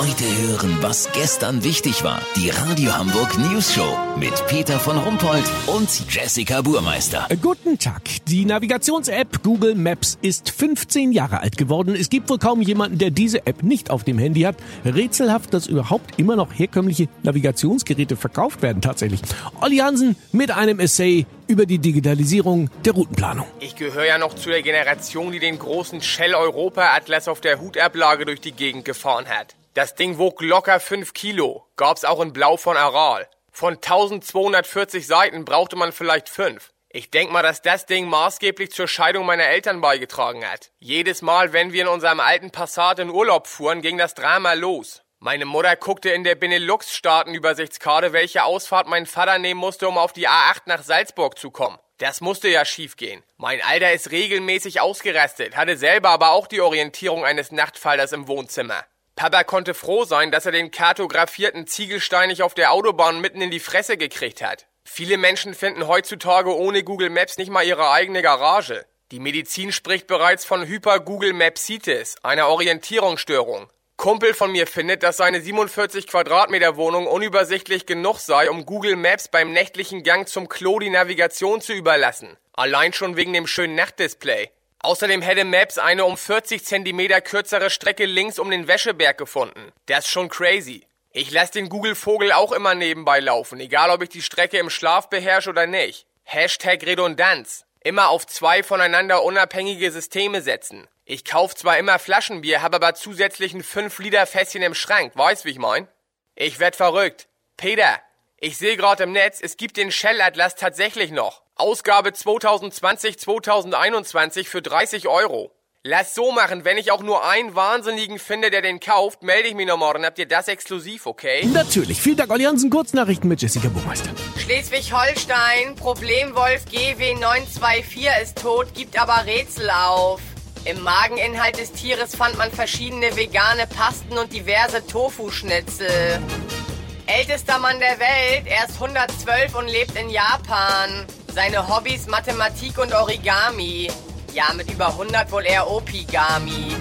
Heute hören, was gestern wichtig war. Die Radio Hamburg News Show mit Peter von Rumpold und Jessica Burmeister. Guten Tag. Die Navigations-App Google Maps ist 15 Jahre alt geworden. Es gibt wohl kaum jemanden, der diese App nicht auf dem Handy hat. Rätselhaft, dass überhaupt immer noch herkömmliche Navigationsgeräte verkauft werden tatsächlich. Olli Hansen mit einem Essay über die Digitalisierung der Routenplanung. Ich gehöre ja noch zu der Generation, die den großen Shell Europa Atlas auf der Hutablage durch die Gegend gefahren hat. Das Ding wog locker 5 Kilo. Gab's auch in Blau von Aral. Von 1240 Seiten brauchte man vielleicht 5. Ich denk mal, dass das Ding maßgeblich zur Scheidung meiner Eltern beigetragen hat. Jedes Mal, wenn wir in unserem alten Passat in Urlaub fuhren, ging das Drama los. Meine Mutter guckte in der Benelux-Staaten-Übersichtskarte, welche Ausfahrt mein Vater nehmen musste, um auf die A8 nach Salzburg zu kommen. Das musste ja schiefgehen. Mein Alter ist regelmäßig ausgerastet, hatte selber aber auch die Orientierung eines Nachtfallers im Wohnzimmer. Papa konnte froh sein, dass er den kartografierten Ziegelstein nicht auf der Autobahn mitten in die Fresse gekriegt hat. Viele Menschen finden heutzutage ohne Google Maps nicht mal ihre eigene Garage. Die Medizin spricht bereits von Hyper-Google Mapsitis, einer Orientierungsstörung. Kumpel von mir findet, dass seine 47 Quadratmeter Wohnung unübersichtlich genug sei, um Google Maps beim nächtlichen Gang zum Klo die Navigation zu überlassen. Allein schon wegen dem schönen Nachtdisplay. Außerdem hätte Maps eine um 40 Zentimeter kürzere Strecke links um den Wäscheberg gefunden. Das ist schon crazy. Ich lasse den Google Vogel auch immer nebenbei laufen, egal ob ich die Strecke im Schlaf beherrsche oder nicht. Hashtag Redundanz. Immer auf zwei voneinander unabhängige Systeme setzen. Ich kauf zwar immer Flaschenbier, habe aber zusätzlich ein 5 Liter Fässchen im Schrank, weißt wie ich mein? Ich werd verrückt. Peter, ich sehe gerade im Netz, es gibt den Shell Atlas tatsächlich noch. Ausgabe 2020-2021 für 30 Euro. Lass so machen, wenn ich auch nur einen Wahnsinnigen finde, der den kauft, melde ich mich noch morgen. Habt ihr das exklusiv, okay? Natürlich. Vielen Dank, Olli Hansen. Kurznachrichten mit Jessica Burmeister. Schleswig-Holstein, Problemwolf GW924 ist tot, gibt aber Rätsel auf. Im Mageninhalt des Tieres fand man verschiedene vegane Pasten und diverse Tofu-Schnitzel. Ältester Mann der Welt, er ist 112 und lebt in Japan. Seine Hobbys Mathematik und Origami. Ja, mit über 100 wohl eher Opigami.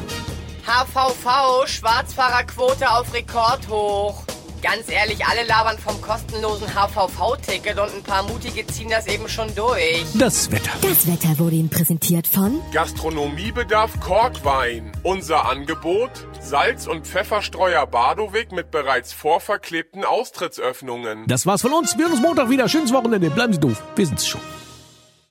HVV, Schwarzfahrerquote auf Rekord hoch. Ganz ehrlich, alle labern vom kostenlosen HVV-Ticket und ein paar Mutige ziehen das eben schon durch. Das Wetter. Das Wetter wurde Ihnen präsentiert von Gastronomiebedarf Korkwein. Unser Angebot: Salz- und Pfefferstreuer Badowig mit bereits vorverklebten Austrittsöffnungen. Das war's von uns. Wir hören uns Montag wieder. Schönes Wochenende. Bleiben Sie doof. Wir sind's schon.